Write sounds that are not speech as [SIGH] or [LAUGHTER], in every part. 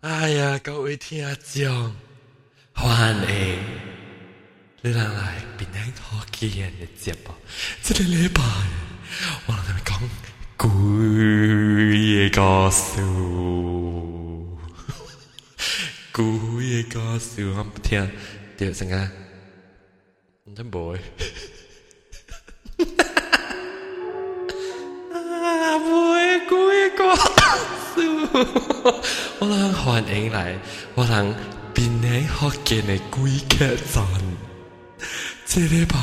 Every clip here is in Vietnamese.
哎呀，各位听众，欢迎你哋嚟边听好见嘅节目。这个礼拜我同你讲鬼嘅故事，鬼嘅故事我唔听，掉成啊，唔真唔会。啊，会鬼嘅故事。 我能欢迎来，我能平安福建的鬼客站。这礼拜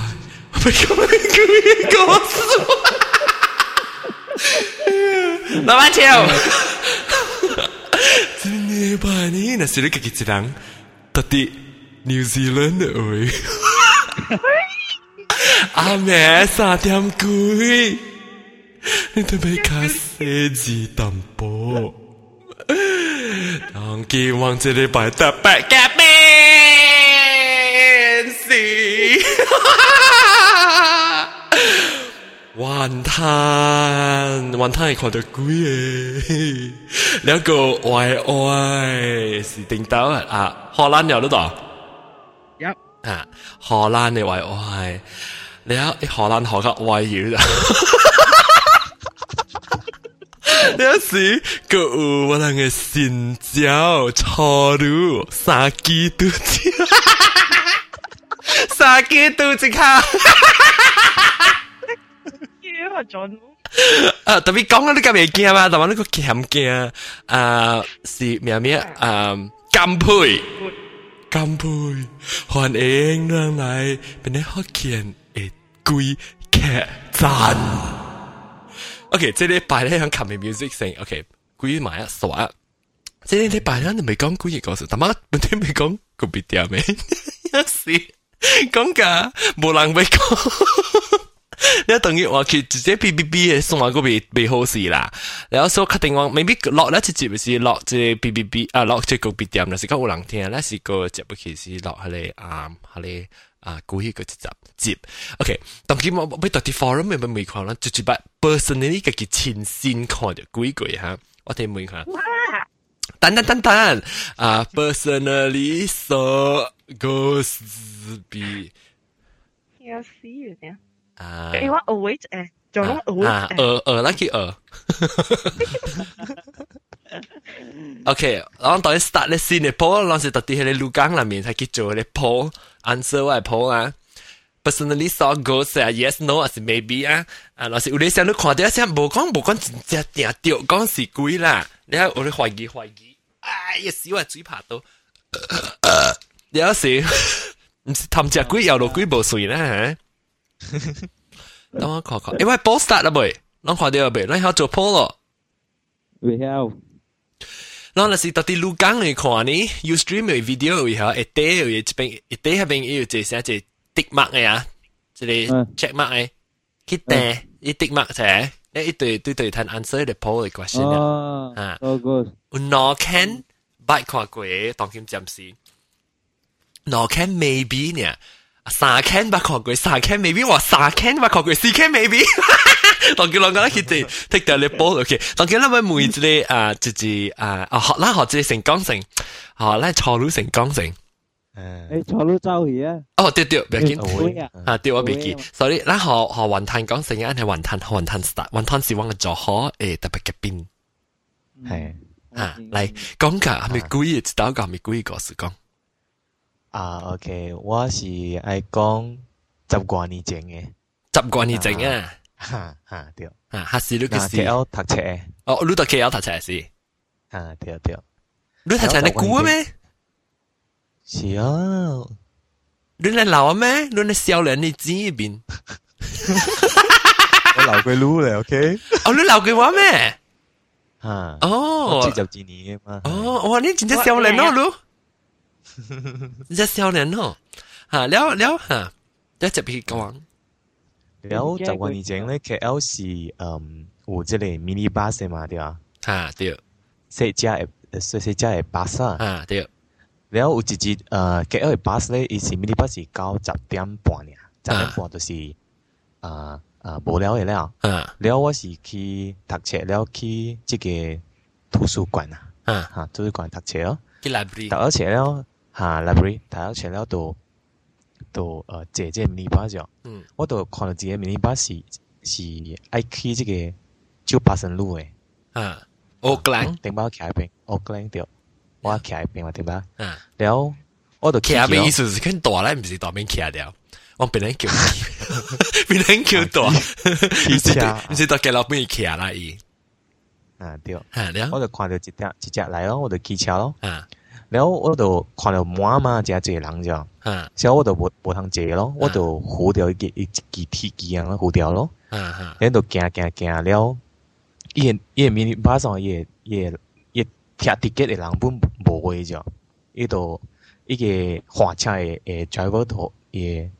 我被搞到要过年过死，哈！老板娘，这礼拜你那是你自己一人，到滴 New Zealand 呢位，阿妹三点鬼，你都没加写字淡薄。 当期望这礼拜特别嘅面试，云滩云滩系看到鬼嘅，两个歪歪是顶到啊！荷兰有得到，有啊，荷兰嘅歪歪，你睇荷兰学嘅歪语啦。 那是狗，我那个新交错路，三鸡都笑，杀鸡都笑，哈哈哈！哈哈哈！杀鸡啊，哈路。哈，特别讲啊，你敢没见吗？怎么你个咸见啊？是咩咩啊？甘配，甘配，换影原来变得好见的鬼客栈。OK，即系呢拜咧响琴日 music 性，OK，鬼埋一耍。即系呢拜咧你未讲鬼嘅故事，但系本天未讲个别点咩？有时讲㗎，冇人未讲。你等于话佢直接 B B B 嘅送话嗰边未好事啦。然后所确定话未必落咧直接是落即 B B B 啊落即个别点啦，是讲有人听咧是个接不起是落喺你啊喺你。 啊，故意個集接，OK，當然我我到啲 forum 咪咪看啦，就只把 personally 嘅親身看嘅鬼鬼哈，我哋每看。等等等等，啊，personally so goes be，有死？啊，你話 await 誒，做咗 await 啊，呃呃，那個呃。OK，然后当你 start 咧先嘅 poll，当时特啲喺你录讲里面系叫做你 poll answer 我系 poll 啊。Personally saw ghosts 啊，yes no 还是 maybe 啊？啊，老师有啲想你看到先，无讲无讲真正定掉讲是鬼啦。你睇我哋怀疑怀疑，哎呀死我嘴拍到，有时唔是氹只鬼又落鬼无水啦吓。等我看看，因为 poll start 啦未？拢看到未？咱要做 poll 咯。未晓。 然后是到啲录讲嚟看呢，Ustream 嘅 video 以后，一啲有一边一啲系边有这些只 tick mark 嘅啊，即系 check mark 嘅，佢订一 tick mark 啫，一一对对对睇 answer 嘅 poll 嘅 question 啊，啊，so good。有 no can bite 看过当剑暂时，no can maybe 呢？三 can 不看过，三 can maybe 话三 can 不看过，四 can maybe。 当佢两个佢哋 take 掉你波，OK。当佢谂下每一个啊，自己啊，啊学啦学自己成功成，学啦错路成功成。诶，错路走去啊！哦，对对，唔要紧。啊，对我未记。所以，咱学学云吞讲成日系云吞，云吞 start，云吞是我嘅做好诶特别嘅边。系啊，嚟讲㗎，系咪故意知道讲系咪故意故事讲？啊，OK，我是爱讲十几年前嘅，十几年前啊。 哈哈对，啊，还是你个是 KL 读册嘅，哦，你读 KL 读册是，啊对对，你读册你估咩？是啊，你系老咩？你系少年你知边？我留佢撸嚟，OK？哦，你留佢话咩？啊，哦，我知就知你嘅嘛。哦，哇，你真系少年咯，你真系少年咯，吓，了了吓，一直去讲。 然后十多年前咧 kl 是嗯有这个迷你巴士嘛对吧？啊对。哦小家诶小小家诶巴萨啊对。然后有一集呃 kl 诶巴萨咧伊是迷你巴士到十点半呀十点半就是啊啊无聊诶了啊然后我是去读册了去这个图书馆啊嗯哈图书馆读册哦。去 library 读了册了哈 library 读了册了都就呃，姐姐米尼巴着，嗯，我都看到姐姐米尼巴是是爱去这个九八生路诶，啊，OGLAN，等把我卡一遍，OGLAN 掉，我卡一遍嘛，对吧？嗯，然后我都卡一遍，意思是看大了，不是大面卡掉，我本人叫，[LAUGHS] 本人叫大，呵呵呵，是你是到给老板卡了而已，啊，[LAUGHS] 掉，然后？我就看到一只一只来咯，我就技车咯，啊。嚇了，我就看到滿嘛，真係人咗。嚇所以我就無無通坐咯，我就扶掉一個一支鐵機啊，扶掉咯。嗯嗯，然後就行行行了，伊個伊個 mini bus 上伊個伊個伊個貼 ticket 嘅人本無會咗，伊就伊個換車嘅誒 driver 同伊個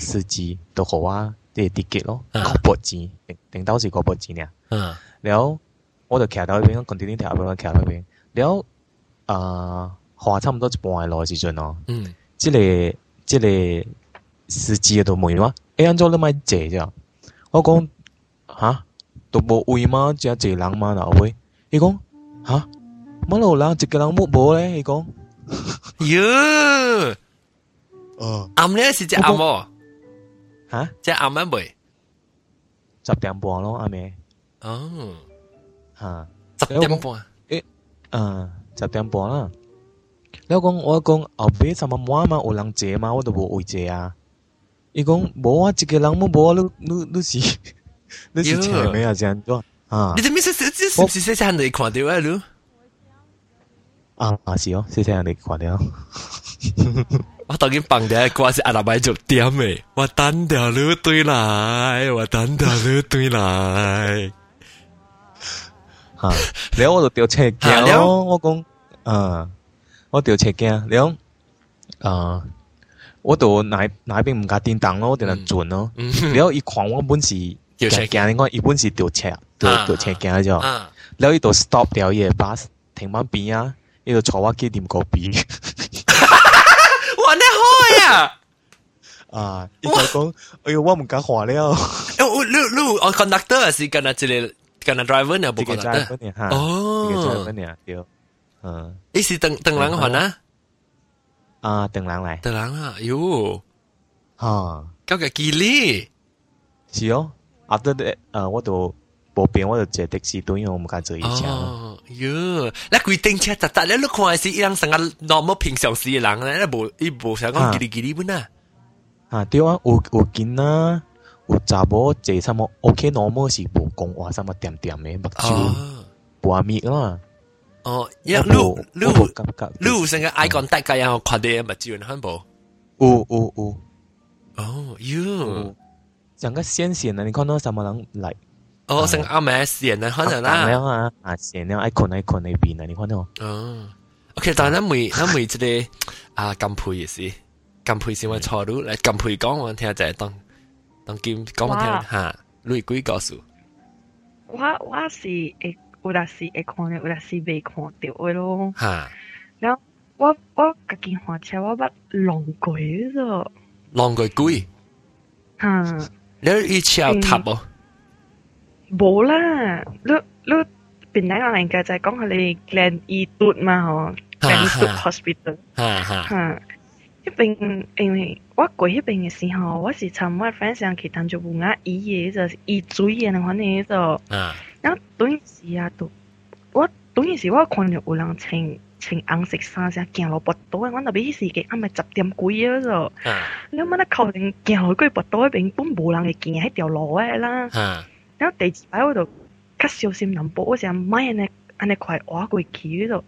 司機都互我啲 ticket 咯，啊九百錢，定定到是九百錢啊。嚇了我就騎到嗰邊，continue 騎到嗰邊，騎到嗰邊。了啊，花差唔多一半嘅路嘅時陣咯。嗯即個即個司機就問我：誒，安怎你咪坐啫？我講吓，都無位嗎？只係坐人嗎？嗱喂，伊講吓，乜路人一個人冇無咧？伊講，喲，哦暗咧是只暗喎，吓，只暗乜未？十點半咯，阿妹哦，吓，十點半。啊，十點半啦。你讲我讲后尾什么满嘛，有人坐嘛，我都无位坐啊。伊讲无啊，一个人冇无啊，你你你是你是前面啊？这样做啊你？哋咩识识识是唔是识识人哋看到啊？你啊啊是哦，谢谢人哋看到。我当然放掉歌是阿拉伯做点诶，我等条路对来，我等条路对来。吓，然后我就掉车啊了镜咯，我讲，啊， 我掉车镜，然后，啊，我就哪哪边唔加电灯咯，我哋能转咯，嗯然后伊看我本是掉车镜，你讲伊本是掉车，掉啊掉车镜咗，啊，然后伊就 stop 掉伊个 bus，停翻边啊，伊就坐我几点个边，哇，你好呀！啊，伊就讲，哎呦，我唔敢话了，诶，你你我 conductor 是跟阿一个跟阿 driver 呢？冇这个 conductor。 driver 呢吓，这个哦 driver，呢，对， 嗯，你是等等人还啊？啊，等人嚟，等人啊，哟，吓。交个机哩。是哦，after that，诶，我就无变，我就坐的士队，因为我唔敢坐以前。哦，哟，你规定车特特，你你看是伊人成个 normal 平常时嘅人咧，你无伊无想讲叽哩叽哩本啊。啊，对啊，有有见啊，有查某坐什么 OK normal 是无讲话什么点点嘅，目睭哦，画面啦。 哦，因我为无你你我无感觉。你有成个 eye contact 嘅，然后看啲目睭很无。有有有哦，哟有，，整个线线啊！你看到什么人嚟？哦，成个阿妹线啊，可能啦。了啊，啊线了，爱困爱困喺边啊！你看到？哦，OK，但系咱每咱每即个啊金配嘅是，金配是我错到，嚟金配讲我听就系当当金讲我听哇吓，你几告诉？我我是会 有阵时会看到，有阵时未看到嘅咯。吓，我我家己换车，我捌浪过咗。浪佢贵，吓，你以前有塔喎？冇啦，你你边两个人嘅就系讲佢哋 Glen Eastwood 嘛，嗬，Glen Eastwood Hospital。吓吓吓，一边因为我过迄边嘅时候，我是参我 friend 上去谈咗有眼医嘅，就是医水嘅款嘅就，啊 然後當時啊，都我當時我看到有人穿穿红色衫，成行落跋倒，我特別迄時嘅啱咪十點幾啊就，啊你乜得靠近行落去跋倒嗰邊，本無人會行喺条路嘅啦。嚇然后第二擺我就較小心淡薄，我想唔安尼安尼快滑过去嗰度，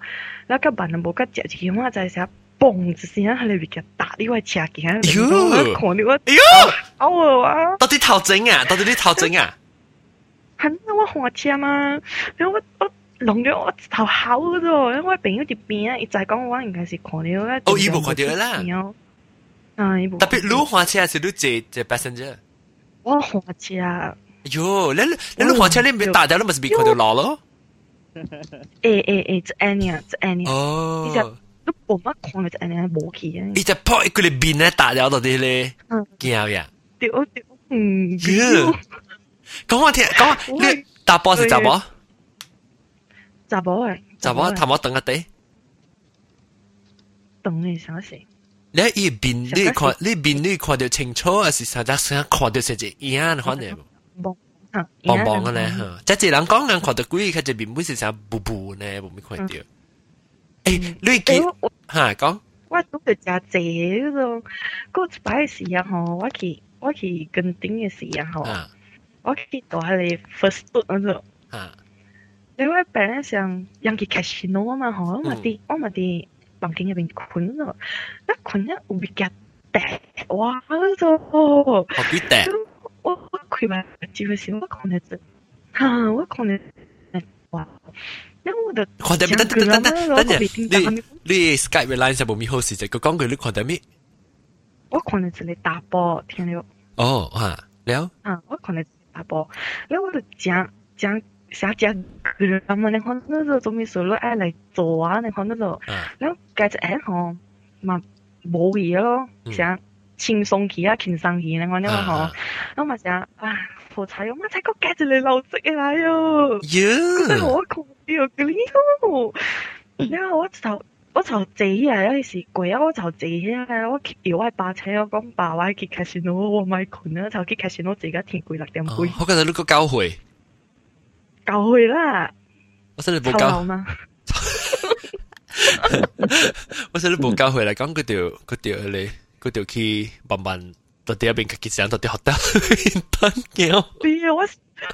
然後較慢淡薄，較食一支我就係成嘣一声喺裏邊嘅打呢位車鏡，喲我看到我哎呦，嘔啊！到底頭整啊？到底你頭整啊？系我换车嘛，然后我我弄咗我头考嗰度，因为我朋友条边啊，一就系讲我应该是看到咧。哦伊冇看到啦。啊，伊冇。特别你换车还是你坐坐 passenger？我换车，哟，你你你换车你唔打掉，你咪是别看到路咯？诶诶诶，只 Annie 啊，只 Annie 啊，哦，都冇乜看到只 Annie 冇去啊，伊只破一个你边咧打掉到底咧嗯，惊呀！屌屌，嗯，哟 讲我听，讲我你打波是打波？查甫诶， 查某头毛长啊地，等你啥事？你伊面你看你面你看到清楚，还是实际上看到是一样可能？望啊，望望嘅咧，即系人讲人看到鬼，佢就面本是啥布布呢，冇咩看到。诶，你见吓讲？我拄着食济嗰种，嗰一摆嘅时间吼，我去我去跟顶嘅时间吼， 我去到系 first 嗰种。因为本来想人去 casino 啊嘛，吼，我嘛啲我嘛啲房间入边困咗，一困一有比较大，哇嗰种，好几大。我我开埋机会时，我可能就吓，我可能哇。看到咩？等等等等等阵，你你 Skype line 就冇咪好事，就佢讲句你看到咩？我可能就嚟打波，听了。哦，吓，了。啊，我可能 阿伯，那我就讲讲想讲个嘛，然后那时候总比说了爱来做啊，然后那时候，然后盖着哎吼，嘛冇嘢咯，想轻松起啊，轻松起，然后那个吼，那嘛想啊，好彩哟，嘛才够盖着来老子个来哟，真的好恐怖哟，个哩哟，然后我知道。我就自啊，有时攰啊，我就自啊，我摇我把车，我讲爸，我去开线咯，我咪困啊，就去开线咯，自己填攰六点攰。我觉得你个教会，教会啦。我真系冇教嘛。我真系冇教会嚟讲嗰条嗰条你嗰条去慢慢。到底一边嘅结上到底学得得嘅。对啊，我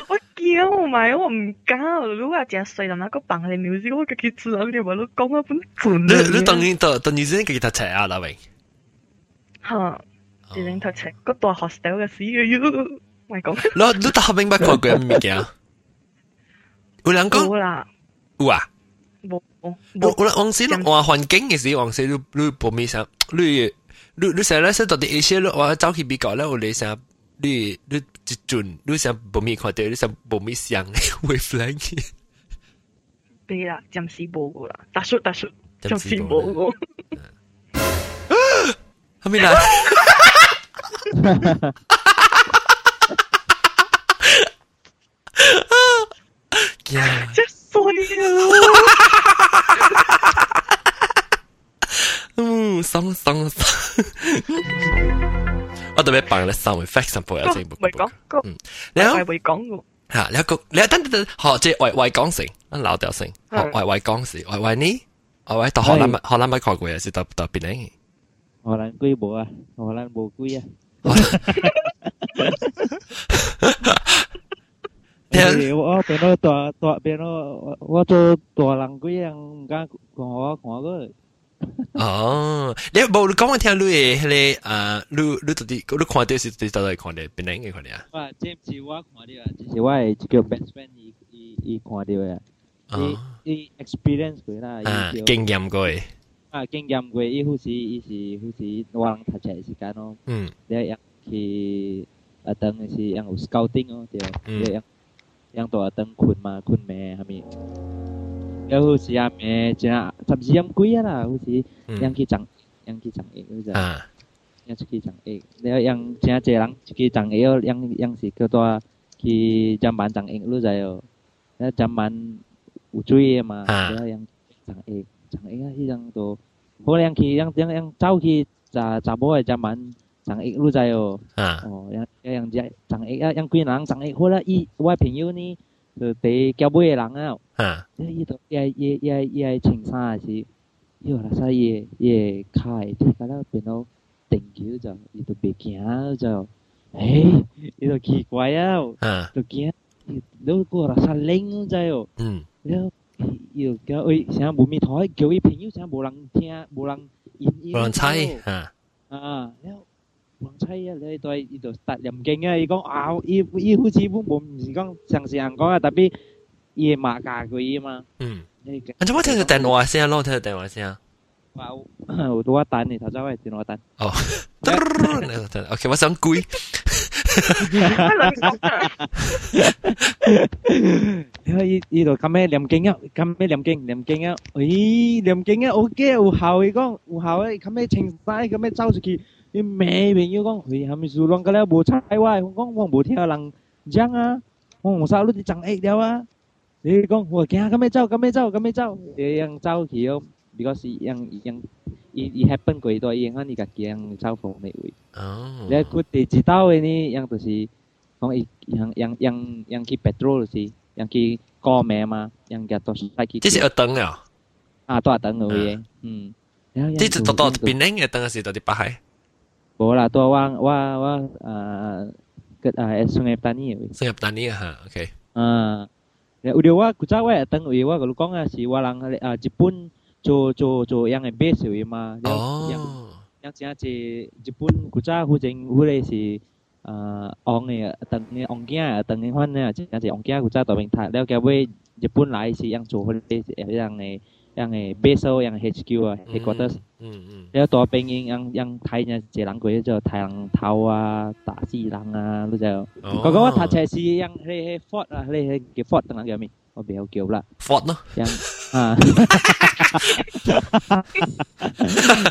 我惊埋，我唔敢。如果只睡到那个房里面，我嘅结住你话你讲一本本。你你当然到到你先嘅读册啊，啦喂。吓，你先读册，个大 hostel 嘅事嘅哟，咪讲。你你大明白过几样物件？有两个。有啦。有啊。冇冇。我我往时话环境嘅时，往时你你报咩啥？你。你你成日说到底一些我走去比较咧，我你想 你你一阵你想无咪看到，你想无咪想 wavelength。对啦，暂时冇个啦，大叔大叔，暂时冇个。系咪啦？真衰啊！嗯，爽爽爽！ 我特别帮你稍微 fact 上报有这部。未讲，嗯，然后未讲嘅。吓，你个你等等等，学即系外外讲成，老掉成，外外讲时，外外呢？外外到荷兰荷兰咪看过啊？是到到边嚟？荷兰龟冇啊，荷兰冇龟啊。我变咗大大变咗，我做大人龟样，唔敢讲我讲个。 哦，你冇你讲我听你嘅迄个啊，你你到底你看到是到底到底看到边两个看到啊？哇，这唔是我看到啊，这是我嘅一个 best friend 伊伊伊看到嘅，伊伊 experience 过啦，啊，经验过嘅，啊，经验过，伊好似伊是好似我人读册时间咯，嗯，你样去啊，等是样有 scouting 咯，对，你样样到啊等困嘛，困咩系咪？ Yahu siap 二 chenat, taziam kuiyana hui si, yang kijang, yang kijang e, hui zai, yang chikijang e, yang chenat chenang, chikijang e, yang yang A，就第叫交人啊，啊，伊都伊伊伊伊爱穿衫也是，伊有啥伊伊开踢到那变到定球就伊都别惊就，哎，伊都奇怪啊，都见，伊都个啥冷在，嗯，然后又叫伊啥无咪台叫伊朋友啥无人听无人，无人猜啊，啊，然。ล้ว黄妻啊，你对呢度突任劲啊！伊讲啊，伊伊好似本冇唔是讲常时人讲啊，特别伊骂架佢啊嘛。嗯。啊，做乜听到电话声咯？听到电话声。有有多单呢？头先系电话单。哦。OK，我想攰。因为呢呢度咁咩念经啊，咁咩念经念经啊，咦念经啊，OK 有效伊讲有效诶，咁咩情绪咁咩走出去。 你咩朋友讲佢系咪数浪个咧无猜歪？我讲我无听人讲啊，我唔识你啲长 A 了啊， 你讲我惊咁样走，咁样走，咁样走，你样走去哦，because 样样伊伊 happen 过多，伊样你家己样走风你位。哦。你佢哋知道嘅呢，样就是讲伊样样样样去 petrol 是，样去过咩嘛，样嘅都是系去。这是二等啊。啊，多等嘅位，嗯。这是到到边呢嘅等是到底八海？ 无啦多我我我呃计啊算下今年诶算下今年诶吓 ok 嗯有我古早诶肠胃我甲讲诶是我人啊日本做做做养诶白属于嘛养养诚济日本古早迄种迄个是呃王诶啊长诶王囝诶长诶款啊真正是王囝古早大明代了结尾日本来是养做伙咧白属于 yang eh base yang HQ 啊 headquarters，有大兵營 yang yang 睇人隻人鬼就睇人頭啊，打死人啊，都就。嗰個我睇車是 yang 係係 Ford 啊，係係叫 Ford 等等叫咩？我比較叫啦。Ford 咯。yang 啊。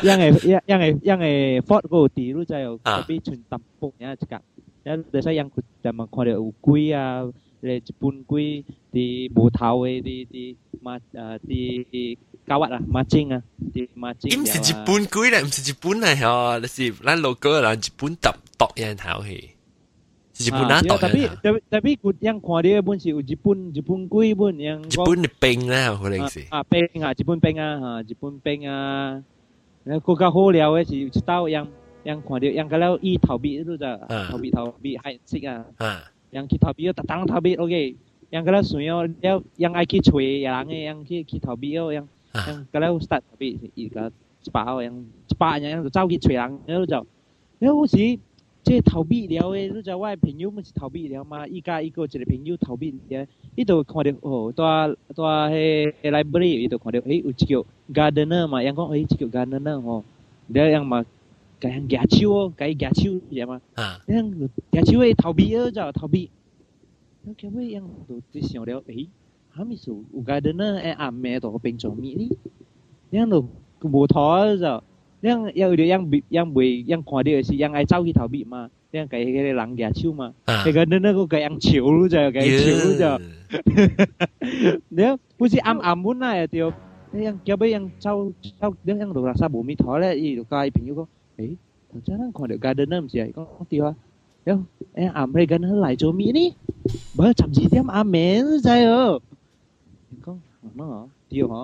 yang 係 yang 係 yang 係 Ford 嗰個地都就特別全特步嘅一隻架，有啲所以 yang 佢就問佢哋烏龜啊。le chipun quy ti bu thao e ti ti ma à, ti kawat ah à, matching ah à, ti matching im si chipun quy la im si chipun la ha la si lan logo la chipun tap tok yan thao he si chipun na tok tapi tapi good yang kwa dia pun si chipun chipun quy pun yang chipun ni peng la ho leng si ah peng ah chipun peng ah ha chipun peng ờ, ah na ko ka ho liao eh si tao yang yang kwa dia yang kalau i thao bi tu da thao bi thao bi hai sik ah 样去逃避哦，打打逃避，OK。样格拉算哦，了样爱去催人诶，样去去逃避哦，样样格拉好打逃避，一个一百号样，一百人样就招去催人，了就，了我是，即逃避了诶，了就我朋友咪是逃避了嘛，一家一个一个朋友逃避了，伊就看到哦，在在诶 library 伊就看到诶有只叫 gardener 嘛，样讲诶只叫 gardener 哦，了样嘛。cái hàng gà chiêu cái gà chiêu vậy mà à. cái hàng gà chiêu ấy thảo bị ơ cho thảo bị nó kêu với em tôi tôi想了诶 hamisu gardener e ame to ping cho mi ni yang lo bu tho giờ yang yang dia yang yang bui yang khoa dia si yang ai trao khi thảo bị mà yang cái cái lăng gà chiêu mà cái gardener có cái ăn chiều luôn giờ cái chiều luôn giờ nếu不是 am am muốn này tiêu yang kia bây yang trao trao dia yang được rasa bumi thọ đấy gì được cái朋友讲 ấy thật ra nó còn được gardener làm gì ấy con không tiêu đâu em ảm rê gần hơn lại chỗ mỹ đi. Bớt chậm gì thêm à mến dây ơ. Con nó hả? Tiêu hả?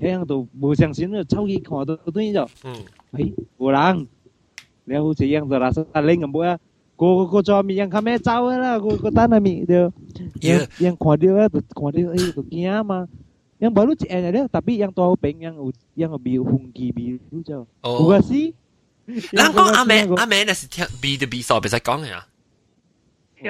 Em tôi bù sáng xin rồi sau khi họ tôi tôi rồi ừ. ấy bù lăng nếu chỉ em giờ là sao lên ngầm bữa cô cô cho mình anh khám mẹ cháu ấy là cô cô tan là mình được. Dạ. Em anh khỏi đi ấy khỏi đi ấy tôi kia mà. Anh bảo lúc yang baru cik ada tapi yang tôi peng yang yang bi hungki bi tu je. Oh. Bukan si 咱讲阿妹阿妹那是听 B 的 B 数，别使讲嘅啊。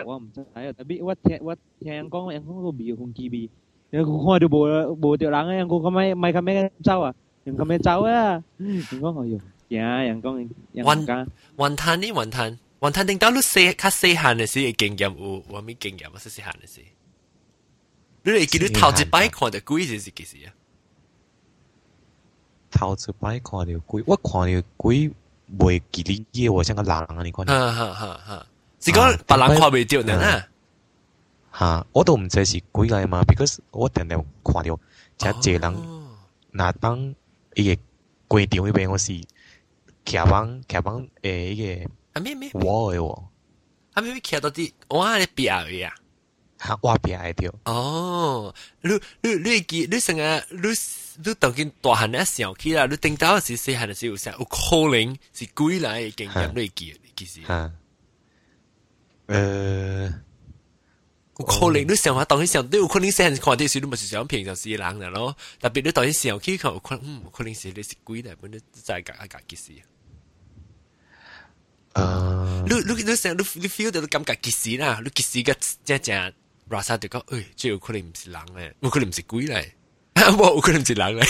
我唔知睇啊，特别我听我听人讲，人讲个 B 红机 B，人讲看到无无条人，人讲咁咪咪咁咩走啊，人咁咩走啊，人讲哎呦，呀，人讲人讲云滩呢云滩云滩定到你细较细汉嘅时经验有有咩经验啊？细细汉嘅时，你会记得头一摆看到鬼是是几时啊？头一摆看到鬼，我看到鬼。 袂记你嘢喎，像个人啊，你看。哈哈哈！哈，是讲别人看袂着呢啊。哈，我都毋知是鬼来嘛，because 我定定看到，即一个人，那当伊个规场迄边我是徛帮徛帮诶迄个。啊咩咩？我诶喎。啊咩咩徛到啲我喺壁位啊。吓，我壁喺条。哦，你你你记你成日你。你当见大汉咧想起啦，你顶到是细汉嘅时候，成有可能是鬼来嘅经验你记，其实。吓。诶。有可能你想下当时想，你有可能细汉看啲时，你咪是想平常时人嘅咯。特别你当时想起看，有可能嗯，可能是你是鬼嚟，本你再夹一夹其实。诶。你你你想你你 feel 到你感觉其实啦，你其实个即系 正 rasa 就讲，诶，即有可能唔是人咧，有可能唔是鬼嚟。冇可能是人嚟。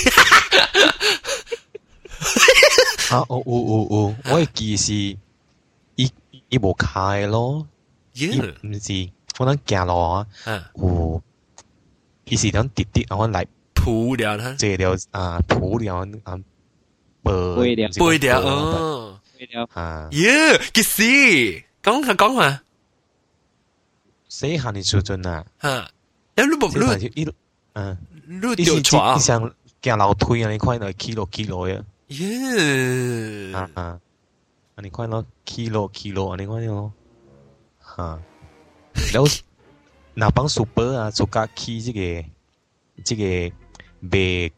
啊，有有有有，我嘅记是，伊伊无开咯，伊唔是，我能行路啊，有，伊是等滴滴，我来铺了啦，这了啊，铺了啊，背了，背了哦，背了啊，耶，几时？讲下讲下， 谁喊你出尊呐？嗯，哎，路不路一路，嗯，路掉错啊！你想行楼梯啊？你看到 kilo 呀？耶！啊啊！啊，你看到 kilo kilo 啊？你看到？哈！然后那帮书包啊，做加起这个这个被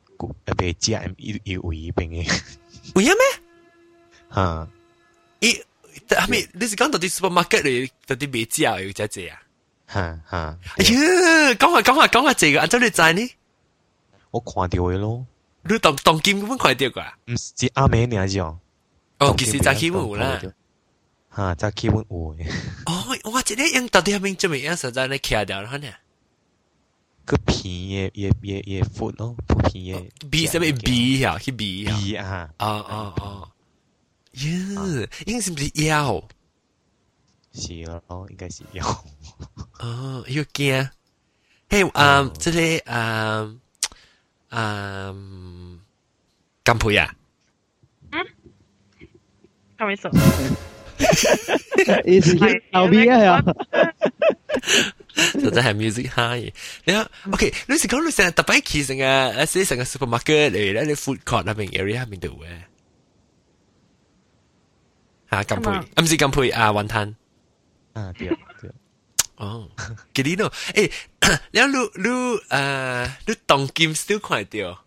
呃被加一一尾兵的，不要咩？哈！一，阿们你是刚到底 supermarket 里到底被加有在这样？嚇嚇！哎呀，講下講下講下这个，按照你知呢？我看到嘅咯。你当当金咁樣看到㗎？唔是阿美娘子。哦，其實早起有啦。嚇，早起有有嘅。哦，我這啲用到底係咪做咩樣實在你卡掉啦呢？個皮也也也也闊咯，個皮也。B 什麼 B 呀？去 B 呀？B 啊！哦哦哦，呀，應該是唔是腰？是咯，应该是腰。哦，要惊。嘿，嗯，这里嗯嗯，金培啊？嗯，系咪熟？意思后边啊？就真系 music high。你啊，OK，你是讲你成日特别去成个，诶，成个 supermarket 嚟咧，你 food court 那边 area 那边度嘅。啊，金培，唔是金培啊，云滩。 啊，对对。哦，几啲咯？诶，你你你诶，你当金 still 看到？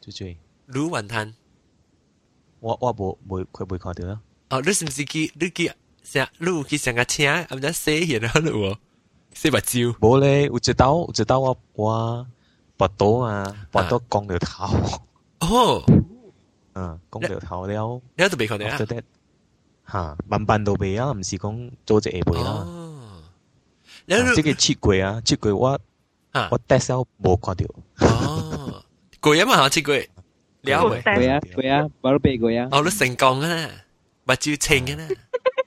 最最。你云滩。我我冇冇佢冇看到啦。哦，你是唔是去你去？成路去上架车，咁就写嘢啦咯，写目照。冇咧，有一刀有一刀我我拔刀啊，拔刀光条头。哦，嗯，光条头了。你都未看到啊？ 吓，慢慢都未啊，唔是讲做只下背啦。哦，你即个切柜啊，切柜我我 test 冇看到。哦，柜啊嘛吓，切柜。了未？柜啊柜啊，baru 被柜啊。哦，你成功啊，目照清啊。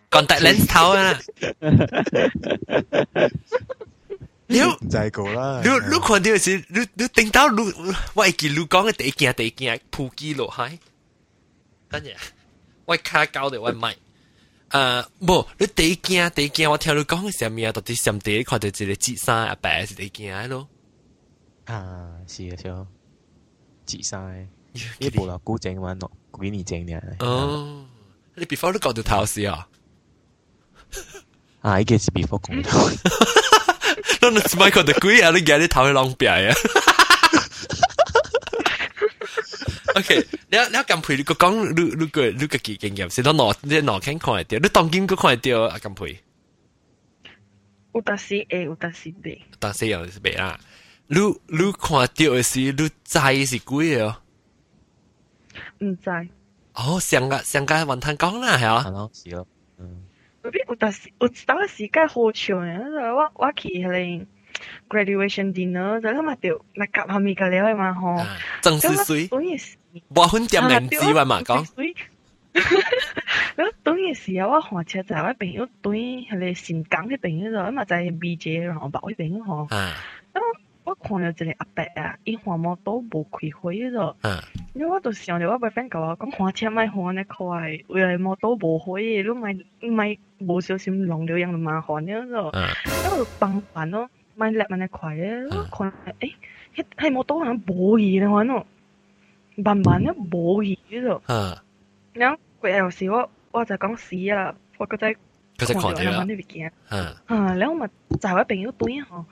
contact lens 头啊！你就系个啦。你你看到是，你你听到你我会记你讲嘅第一件第一件扑机落海，等阵我卡搞到我咪。 诶，冇，你第一件第一件我听你讲嘅上面啊，到底上第看到一个折衫阿伯是第一件咯。啊，是啊，是啊，折衫，呢部啦古整嘅话，几年整嘅。哦，你 before 都讲到头先啊。啊，呢件事 before 讲到，那你 Michael 的鬼啊，你夹你头去浪表啊 ？OK，你你咁陪你个讲，你你个你个经验，是到哪你哪看看得到？你当今个看得到啊？咁陪？有得是 A，有得是 B，但是有是 B 啦。你你看到嘅是你知是鬼哦？唔知。哦，上个上个云吞讲啦，系啊。系咯，是咯，嗯。有当时有当时间好笑嘅，我我去迄个 graduation dinner 咱他妈丢那干他们一个聊的嘛哈正是水。当然是我很点名机了嘛刚所以等于是啊我火车在我朋友对那个新疆那边那个那么在 bj 然后包我等于说那我看到这个阿伯啊一晃我都不开会去了因为我都想着我不分高啊讲换车卖换的快为了我都不开去都卖卖不小心弄流样的麻烦了是吧那我就帮还了咪叻咪叻快咧，看诶，迄迄摩托好像无去咧，反正慢慢咧无去咗，然后嗰有时我我就讲死啦，我觉得佢就看到啦，呢边嘅，啊，然后咪就我朋友对吼。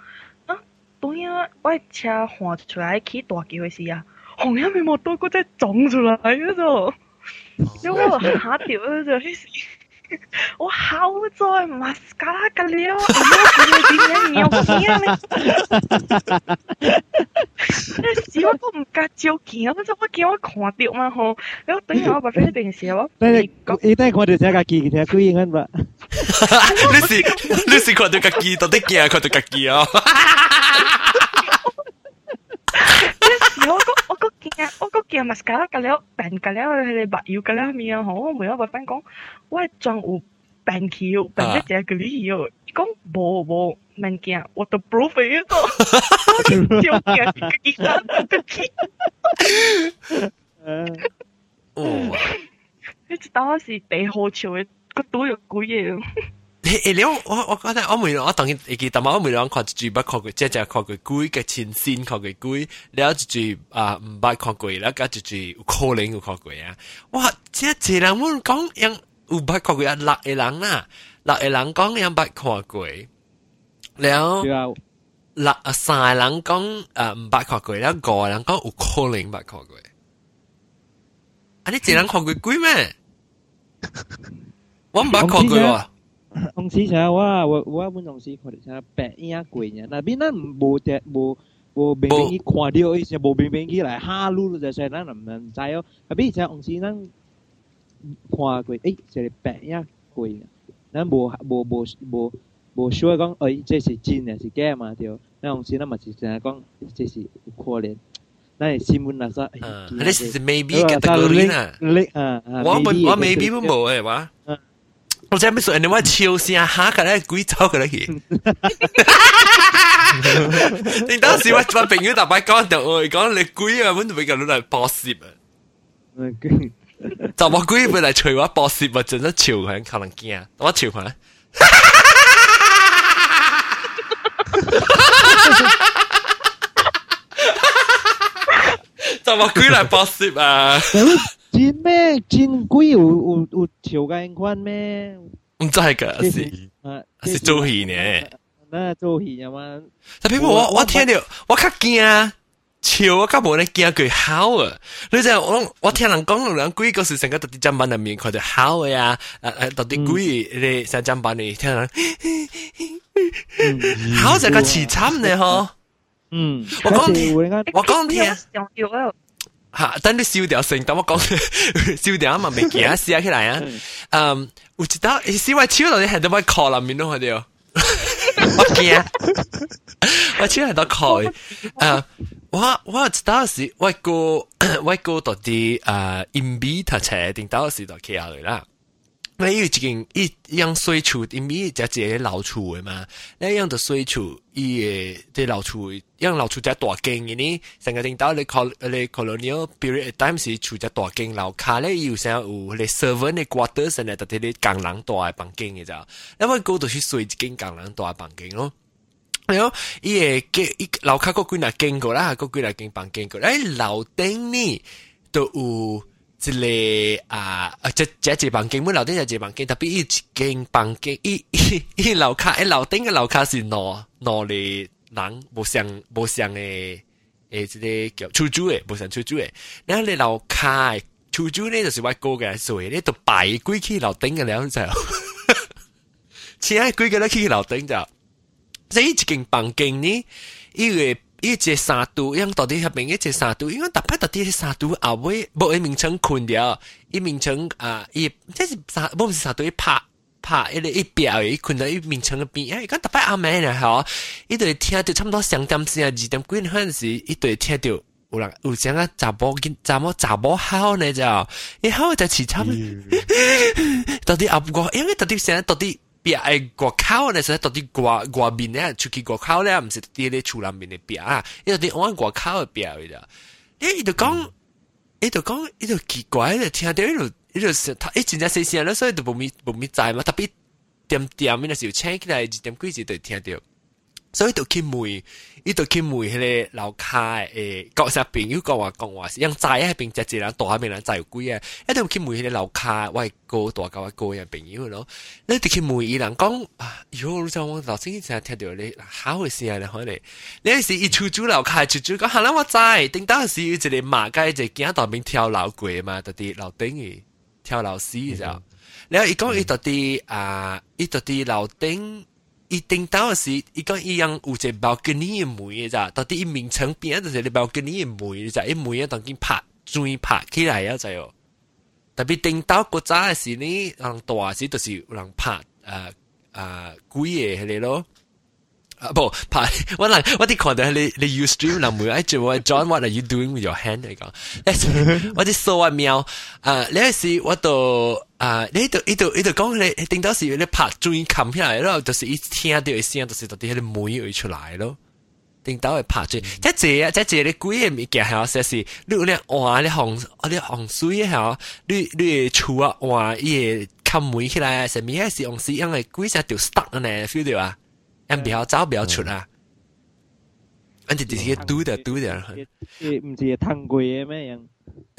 对啊，我车换出来起大机会是啊，红一面摩托嗰只撞出来嗰度，因为我吓掉嗰度，迄时 我好在 mascara 个了，我点样尿尿咧？嗰时我都唔敢照见，我就我见我看到嘛吼，然后等下我把飞边时我，你你等看到只架机，只鬼影吧？你是你是看到架机，到底惊看到架机啊？ 我个惊，我个惊 mascara 个了病个了，佢哋白油个了面吼，我每一个 friend 讲，我装有病气，病得只个理由，伊讲无无免惊，我都 proof 嘅个，我就惊个其他个气。哦，你知道我是第好笑嘅，个都有鬼嘢。 诶了，我我觉得我每我当然会记得嘛，我每两看一句捌看过，即系看过鬼嘅前线看过鬼，了一句啊唔捌看过，了加一句有可能有看过啊！哇，即系一人们讲样有捌看过啊，六个人啊，六个人讲样捌看过，了六三个人讲啊唔捌看过，了五个人讲有可能捌看过。啊，你一人看过鬼咩？我唔捌看过 喎。ông sĩ sao wa wa wa muốn ông sĩ có thể sao bẻ ia quỷ nhá là bên nó bù tệ bù bù bình bình ý khoa điều ý sẽ bù bình bình ý lại ha lu rồi sẽ nó làm làm sai đó là biết sao ông sĩ nó khoa quỷ ý sẽ bẻ ia quỷ nó bù bù bù bù bù sure 讲，诶，这是真嘅是假嘛？对，那ông sĩ nó mà chỉ là 讲，这是有可能。那新闻那啥，啊，你是 maybe category 啊？啊，我我 maybe 冇冇诶话。 我真系想你话笑声下个咧鬼走个咧去。你当时我我朋友大摆讲就我讲你鬼啊，揾到比较嚟博士啊。就我鬼本嚟除我博士啊，真系笑佢可能惊，我笑佢。就我鬼嚟博士啊！ 真咩？真鬼有有有潮嘅款咩？唔知㗎，是是做戏呢？那做戏啊嘛？特别我我听到我较惊，潮我较无咧惊佢好啊！你就我我听人讲，人鬼嗰时成个特啲砧板入面，佢就好嘅啊！诶诶，特啲鬼你成砧板你听人，好就个词惨呢嗬。嗯，我讲我讲听。 吓，等你烧掉先，等我讲烧掉啊嘛，未见啊，试下起来啊。嗯，我知道，试话超到你系到乜 call 入面咯，佢哋。我惊，我超系到 call。诶，我我知道是外国外国到啲诶 in 读册定到时就企下嚟啦。 没有一件一样水处，因为只只老处的嘛，那样的水处，伊个这老处，样老处只大经呢，上个领导的 col 咧 colonial period at times 处只大经老卡咧，有啥有咧 servant 咧 quarters 咧，特别咧港人大的房嘅咋，那么高都是水一间港人大爱房间咯。然后，伊个给一老卡个鬼来经过啦，个鬼来经房间过，哎，老顶呢都有。一个啊，即即一房间，本楼顶就一房间，特别伊一间房间，伊伊伊楼卡，诶楼顶嘅楼卡是攞攞嚟人无相无相嘅诶，即个叫出租嘅，无相出租嘅。然后你楼卡出租呢，就是我个嘅，所以呢就摆几起楼顶嘅了就，请几个咧起楼顶就，即系一间房间呢，因为。 一只三都，因到底下面一只三都，因为搭摆到底是沙都啊，为不为名称困掉，一名称啊，一这是沙，不是三都拍。拍一个一表，一困到一名称个边，伊，咁特摆阿妹啦，吼！一对听到差不多三点四啊，二点几那时，一对听到有人有啥个查甫见，查某查某好呢，就，然后就起差，到底阿不过，因为到底现在到底。别爱国靠，那时候到底挂挂面咧？出去国考咧，不是第一类出人命的别啊！伊到底往国考的别，伊就讲，伊就讲，伊就奇怪了，听到，伊就伊就是他，伊正在实咧，所以就不没不没在嘛。他别点点面的时候，请起来一点几时都听着。所以都去问伊都去问迄个楼卡诶各色朋友讲话讲话让仔喺边接住啦大喺边啦贵鬼啊一定去问迄个楼下喂哥大家喂哥嘅朋友咯。你哋去问伊人讲啊如果我老先生听到你好会死啊你可能你系一出租楼卡出租讲下啦我债顶到时自己马街就惊到边跳楼鬼嘛特啲楼顶跳楼死嘅时候。你一讲一特啲啊一特啲楼顶伊顶到时，伊讲伊样有只包跟你嘅梅咋，到底伊名称边就是你包跟你嘅梅咋，伊梅啊当紧拍转拍起来啊就哦。特别顶到国家嘅时呢，人大时就是有人拍诶诶鬼嘢嚟咯。 啊不拍，[LAUGHS] 我嗱我啲看到你你 Ustream 嗱每一句話 John，what are you doing with your hand 嚟講？[LAUGHS] 我啲數啊秒啊，呢時我度啊，呢度呢度呢度講你頂到時你拍轉冚起來咯，就是一聽到嘅聲，就是到啲啲妹會出來咯。頂到会拍轉，即係啊，即係你鬼嘅物件係說是，你有咧換你紅你紅水係，你你厝啊換伊嘅冚門起來，上面係是用是因為幾隻條 stuck 呢，feel 到啊，人不要走不要出啊，人哋直接嘟掉嘟掉。唔是腾过嘅咩样？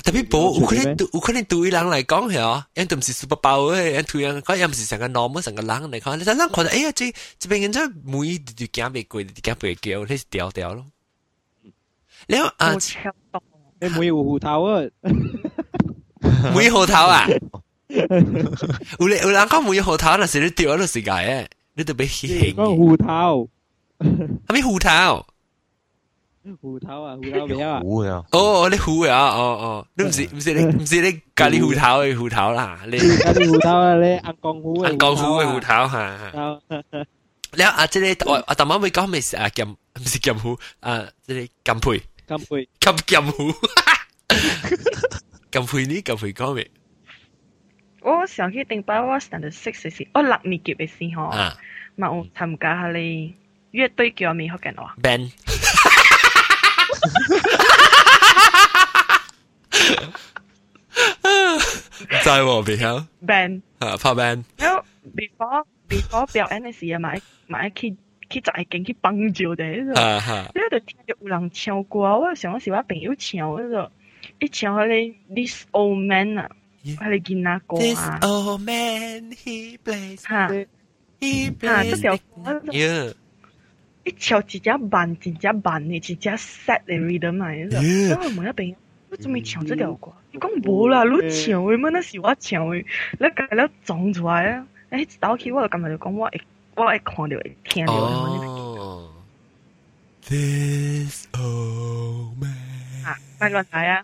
特别冇，有可能有可能对人嚟讲系哦，人都唔是 super power 嘅，人对人讲又唔是成个 normal 成个人嚟讲，你就人觉得哎呀，这这边人真系每条颈被攰，条颈被叫，你是掉掉咯。你啊，你每有胡头啊？每号头啊？有你有人讲每号头，那是你掉咗世界嘅， 你特别兴。讲胡头，系咪胡头？芋头啊，芋头未啊？糊啊！哦，你糊啊，哦哦，你唔是唔是你唔是你咖喱芋头嘅芋头啦，你咖喱芋头啊，你硬钢糊嘅硬钢糊嘅芋头吓。你啊，即个我我头晚会讲咩啊？咸唔是咸糊啊？即个咸配咸配咸咸糊，咸配呢？咸配讲咩？ 我想去定把我 standard six 嘅時，我六年級嘅時候，嘛我參加下你樂隊叫咩好緊話 band。在喎，別曉 band 啊，拍 band。然後 before before 表演嘅時候，買買去去就係勁去幫助的，啊哈。你就聽到有人唱歌，我想我是我朋友唱，嗰個一唱嗰啲 This Old Man 啊，係你見那歌啊。嚇，plays 這條歌。yeah 一跳一隻慢，一隻慢的，一隻 set 的 rhythm 嘛，你知道？然後我問一邊，我做咩唱這條歌？你講冇啦，你唱嘅咩？那是我唱嘅，你介你撞出來啊！誒，到起我就今日就講我會我會看到會聽到。哦，This old man 啊，咪亂睇啊！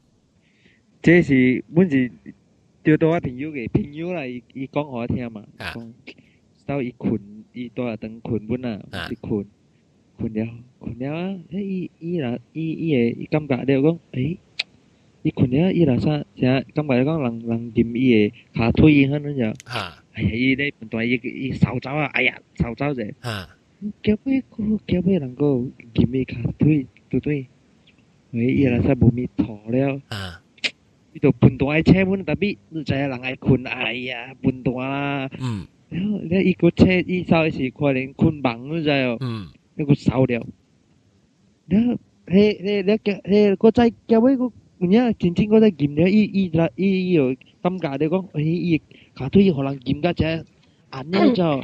這是阮是釣到我朋友嘅朋友啦，伊伊講我听嘛，讲到伊困，伊多下等困本啊，伊困。困了，困了啊！伊伊若伊伊會伊感觉了講，誒，伊困了，伊若啥，啥感覺講人人掂伊個骹腿迄樣就，哎呀，伊咧本来伊伊扫走啊，哎呀，扫走者，叫咩个叫咩人個掂伊骹腿，對對，誒，伊若啥无咪拖了，伊伊就半动爱车门，特别你知影人爱困，哎呀，半动啊。嗯。然后咧，伊个车伊烧诶时可能困绑，你知哦。嗯。那个烧了。然后，迄迄迄个迄个再叫尾个，唔呀，真正个再金了，伊伊啦，伊伊又尴尬的讲，伊伊下腿伊可能金个只，安尼就，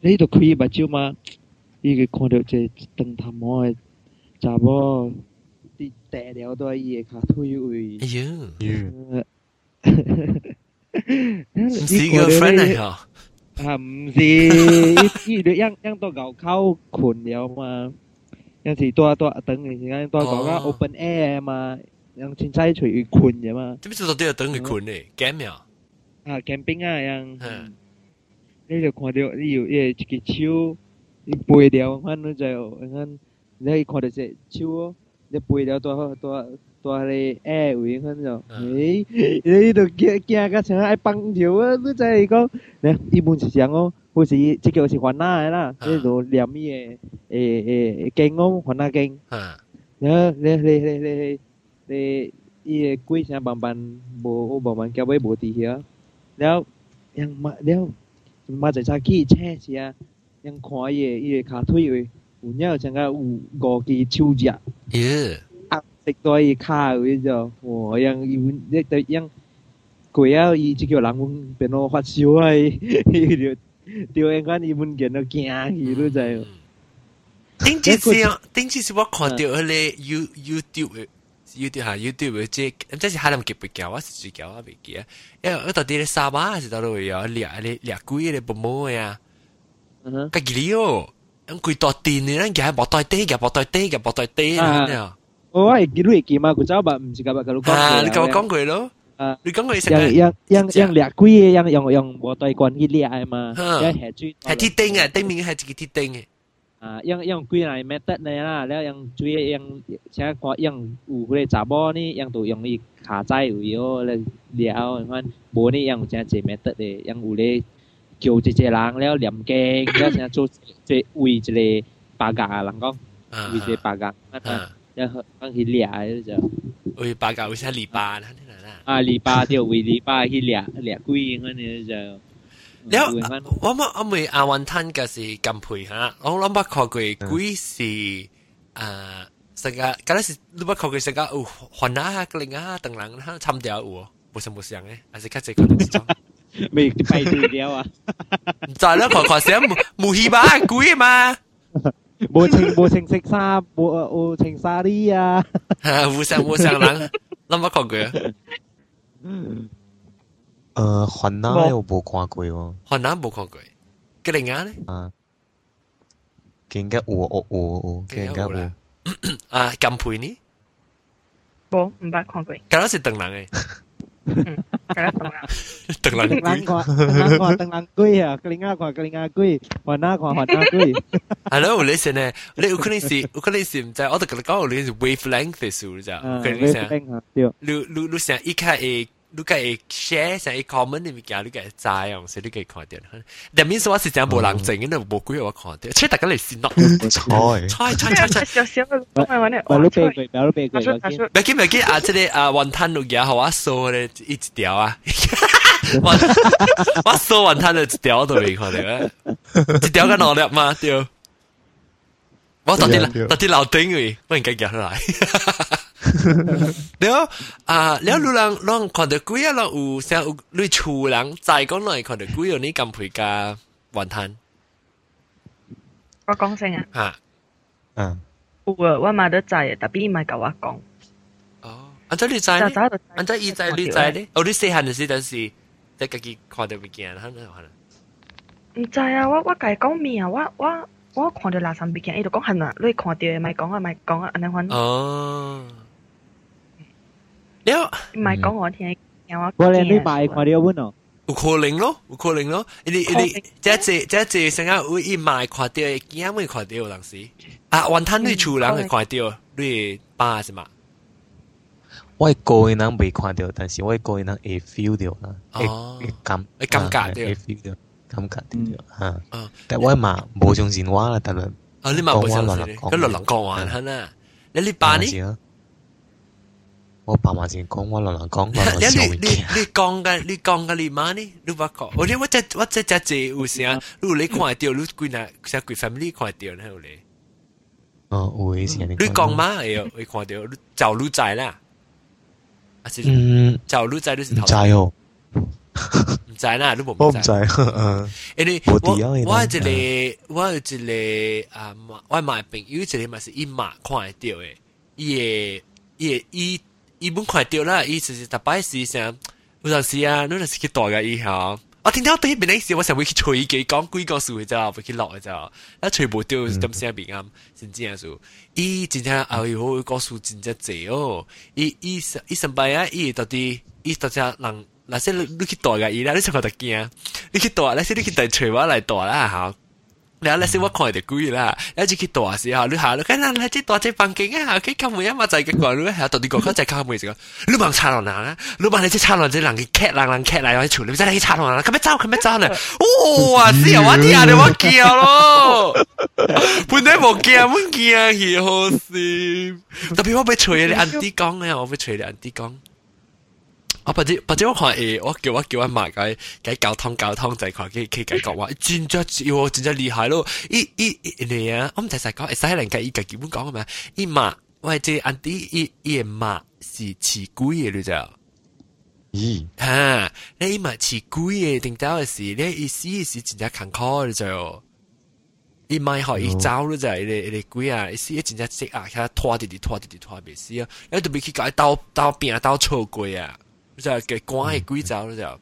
你就开目睭嘛，伊个看到这灯塔摸的查某。 啲地了都伊个骹腿位。哎呦，唔是个 friend 嚟嗬。啊，唔是，伊伊你样样到牛口困了嘛，有时多多等嘅时间多讲啦 open air 嘛，样凊彩出去困嘅嘛。点解都要等佢困咧？camp 啊？啊，camping 啊样，你就看到你有一一个手，你背掉，看你就看，你看到只手， 你背了多多多你誒回應翻就，誒你度驚驚架成日崩條啊！你真係講，你一般是講我好似即叫是還哪啦，你度念咩誒誒經我還哪經，然後你你你你你伊個鬼成慢慢無慢慢交尾無地遐，然後人嘛了嘛在早起車時啊，人看伊個伊個骹腿位。然之後陣間五個幾超人，耶！食多一卡嗰就，我樣要一對樣，佢要伊只叫人阮變到發燒啊！伊就掉眼光伊門見到驚去都知。頂次是啊，頂次是我看到迄個 You YouTube YouTube 嚇 YouTube 即，即是海南夾白夾，我是最夾我袂記啊。因為我到底咧沙巴還是到底位啊？掠咧掠鬼咧不毛呀，甲幾哩哦〜咁佢到电咧，夹冇对地，夹冇对地，夹冇对地啊！我系见到佢嘛，佢走吧，唔是咁吧，佢讲啊，你跟我讲过咯。 你讲佢食嘅，用用用掠龟嘅，用用用无对棍去掠嘅嘛，因为系猪系铁钉嘅，顶面系一个铁钉嘅。啊，用用龟嚟 method 呢啦，แล้ว用猪用请讲用有嗰啲查某呢，用到用啲卡仔有有咧了，看无呢用请这 method 嘅，用有咧 叫一只人了念经，了请做即为一个八格啊，人讲为一个八格，啊，然后讲去掠就。为八格为啥礼拜啦？啊，礼拜就为礼拜去掠掠龟嗰啲就。แล้วว่ามาเอามืออาวันท่านก็สิกัมพุยฮะเราลองบักขอกวยกุยสิอ่าสักก็แล้วสิลูกบักขอกวยสักก็อู้หัวหน้ากลิงอ่ะต่างหลังนะทำเดียวอู้冇什冇想嘅，还是卡只可能之中。未闭对了啊！在啦，看 看先冇冇戏吧，贵嘛。冇情冇情食沙，冇冇情沙啲啊！冇想冇想人，谂乜看过？呃，云南有冇看过喎？云南冇看过，吉林亚咧？啊，更加有有有有，更加有。啊，金培呢？冇，唔捌看过。嗰是邓人嘅。嗯，系啦，邓人。邓人。邓人看，邓人看邓人龟啊，吉林亚看 吉林亚龟，云南看云南龟。系咯，你先咧，你有可能是，有可能是唔知，我哋讲讲你是 wavelength 嘅数咋？可能是。你你你想一开诶。 你个会 share 成一 comment 嘅物件，你个会知哦，所以你可以看到。但面说我是真无人整，你无几我看到，即系大家嚟先咯。猜猜猜猜猜，少少嘅讲系话咧，我都背过，我都背过。唔记唔记啊？即系啊，云吞录嘢，我数咧一条啊，我我数云吞就一条都未看到啊，一条嘅能力嘛对。我到底到底老顶嘅，我应该夹出来。 [LAUGHS] 对啊，啊，了路人让看到鬼啊，让有像有处人再讲来看到鬼哦，你敢陪加玩摊？我讲声啊，啊，嗯，有啊，我妈都在，特别唔系跟我讲。哦，按照你在，按照伊在，你在咧？哦，你细汉的时阵是，在家己看到物件，很好啦。唔知啊，我我家讲咩啊？我我我看到垃圾物件，伊就讲很啊，你看到咪讲啊咪讲啊，安尼款。哦。你唔係講我聽，有啊。我哋呢排快啲揾咯。有可能咯，有可能咯。你你即係即係成日會一賣快啲，幾啱會快啲嗰陣時。啊，雲吞你處人係快啲，你巴是嘛？我個人人未看到，但是我個人人會 feel 到啦，會感會感覺到，會 feel 到感覺到啊。但我嘛冇相信我啦，但係啊，你嘛冇相信，跟落落講話啦。你你巴呢？我爸妈先讲，我乱乱讲，乱乱笑你你你讲嘅，你讲嘅你妈呢？你话讲，我哋我只我只只只有时如果你看到，你几那成几 family 看到呢？有咧。哦，有嘅时你讲嘛？哎呦，你看到，就你知啦。啊是，嗯，就你知你是头。唔知哦。唔知啦，你冇唔知。嗯。因为我我一个我一个啊，我买朋友一个嘛是一马看到嘅，伊个伊个伊。 伊本快掉啦，伊就是特擺時上，有阵时啊，你就是去大嘅以後，我听到對邊啲事，我成日會去隨機講幾個數嘅咋，會去落嘅咋，一隨無掉咁聲邊啱，先知啊數，伊真正後以個數真正濟哦，伊伊伊上班啊，伊到底伊到只人，嗱些你你去大嘅伊啦，你成個特驚，你去大，嗱些你去大隨我来大啦嚇。你那些我看得贵啦，一次去多少次哈？你好，你跟那来这多这房间一下，去敲门啊嘛，在个关，你下到你哥哥在门一个。老板差了哪？你板，你这差了这冷气开，冷冷开来，我操！你在哪里差了哪？快别走，快别走呢！哇，天啊，天啊，你不咯！本来不叫，不叫是好事。特别我被锤了，安迪刚啊！我被锤了，安迪刚。我或者或者我看誒，我叫我叫我媽解解交通交通就佢佢解講話，[LAUGHS] 真真要真真厲害咯！伊伊你啊，我唔知使講，會使人家伊家基本講嘅咩？伊媽或者安啲伊伊嘅媽是似鬼嘅你就。咦？嚇！你媽似鬼嘅定到嘅時，你意思是真正坎坷嘅就。伊咪學伊走咯就係你你鬼啊！意思真正識啊，佢拖啲啲拖啲啲拖未死啊！你特別去搞刀刀邊啊刀錯鬼啊！就给关系归走了就。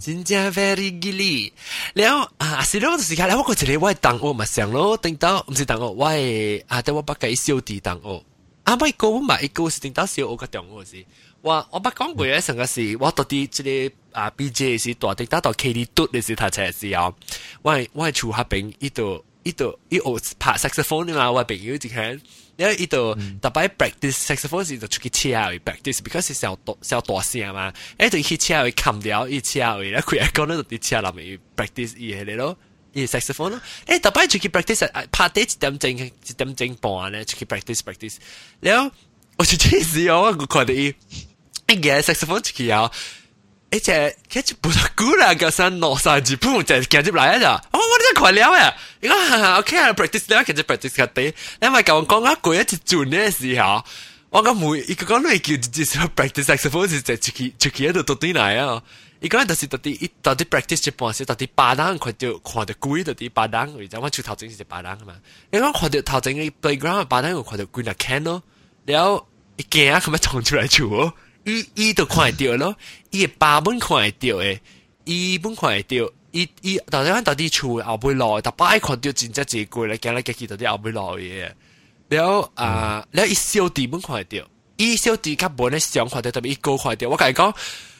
真正 very g i l l y 了啊！是那个时间，我过这里我当我嘛想咯，等到唔是当我，我啊，等我把个小弟当我。啊，买个我买一个是等到小我个当我是。我我把讲过一成个事，我到底这里啊，B J 是多等到到 K D 多的是他才是要。我我出下边一朵一朵一我拍 saxophone 嘛，我朋友就看。因為依度特別 practice saxophone 時就出去車位 practice，because 是小大小大聲嘛，誒就去車位冚掉，伊車去，咧佢一講咧就啲車入面 practice 伊係咯。伊 saxophone 咯，誒特別出去 practice，拍啲一點鐘一點鐘半咧出去 practice practice，然後我就這時候我看到伊一個 saxophone 出去啊，而且佢就不是鼓啦，个声攞晒住，噗就夹入来啊！哦，我呢个快了呀，你讲 OK 啊，practice 咧，其实 practice 个啲，因为咁讲啊，过一次转嘅时候，我讲每一个讲你叫至少 practice saxophone 是就出去出去喺度到底嚟啊！伊讲就是到底到底 practice 一半时，到底巴当看到看到鬼到底巴当，或者我出头前是巴当嘛。你讲看到头前嘅 playground 巴当，我看到鬼那 can 咯，然后一惊啊，咁样冲出来住哦， 伊伊都看会着咯，伊八本看会着诶，伊本看会着，伊伊到底到底厝后尾落，逐摆看着真正真贵咧，惊来，家己到底后尾落诶。然后啊，然后伊小弟本看会着，伊小弟较无咧想看着，特别伊高看着，我甲伊讲。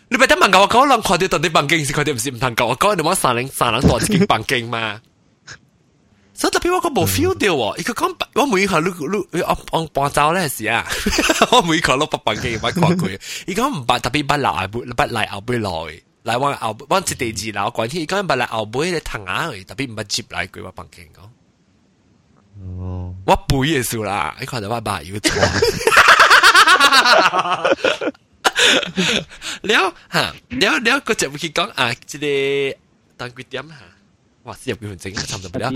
你咪得问讲，我讲人看到到底房间是看到唔是唔通讲，我讲你话三零三零多一间房间嘛。所以特别我讲冇 feel 到喎，伊个讲我每下碌碌我我半走咧是啊，我每下碌不棒劲咪看佢，伊讲唔白特别不来不不来后背来，来往后往一地二楼关天，伊讲不来后背咧藤牙去，特别唔不接来佢话棒劲讲。哦，我背嘢数啦，你看到我把要错。了哈，了了个节目去讲啊，即个当几点哈？哇，四十几分钟差唔多了。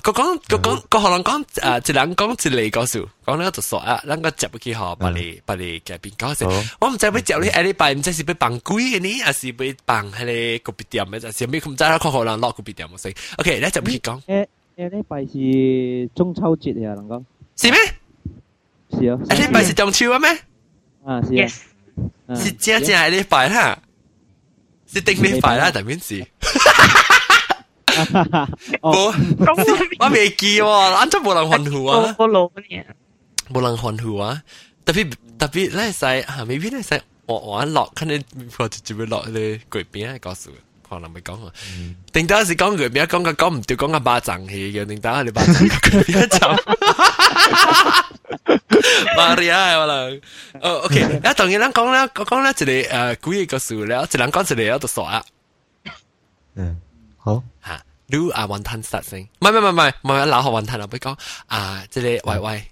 个讲个讲个可能讲啊，一人讲一类故事，讲了就说啊，咱个节目去好，把你把你嘉宾讲先。我唔知要接你下礼拜，唔知是要办鬼嘅呢，还是要办迄个个别店嘅，还是咩？唔知啦，可可能落个别店冇先。OK，咧节目去讲。诶诶，礼拜是中秋节啊，能讲。是咩？是啊。诶，礼拜是中秋啊咩？啊，是。Yes。是正正系你快啦，是定你快啦，特别是。 冇，我未记喎，安怎冇人欢呼啊？我老年，冇人欢呼啊！特别特别咧，使吓未必咧使我我落，可能我就就会落咧鬼边告诉。可能咪讲啊，定当时讲佢边讲个讲唔对，讲个巴掌气嘅，定当你巴掌佢边走。Maria 可能，哦，OK，啊，当然咱讲咧，讲咧一个诶古嘢个数咧，一人讲一个有就傻啊。嗯， 好。嚇，你啊雲吞實先，唔係唔係唔係唔係老學雲吞啊，不講。啊，即係喂喂，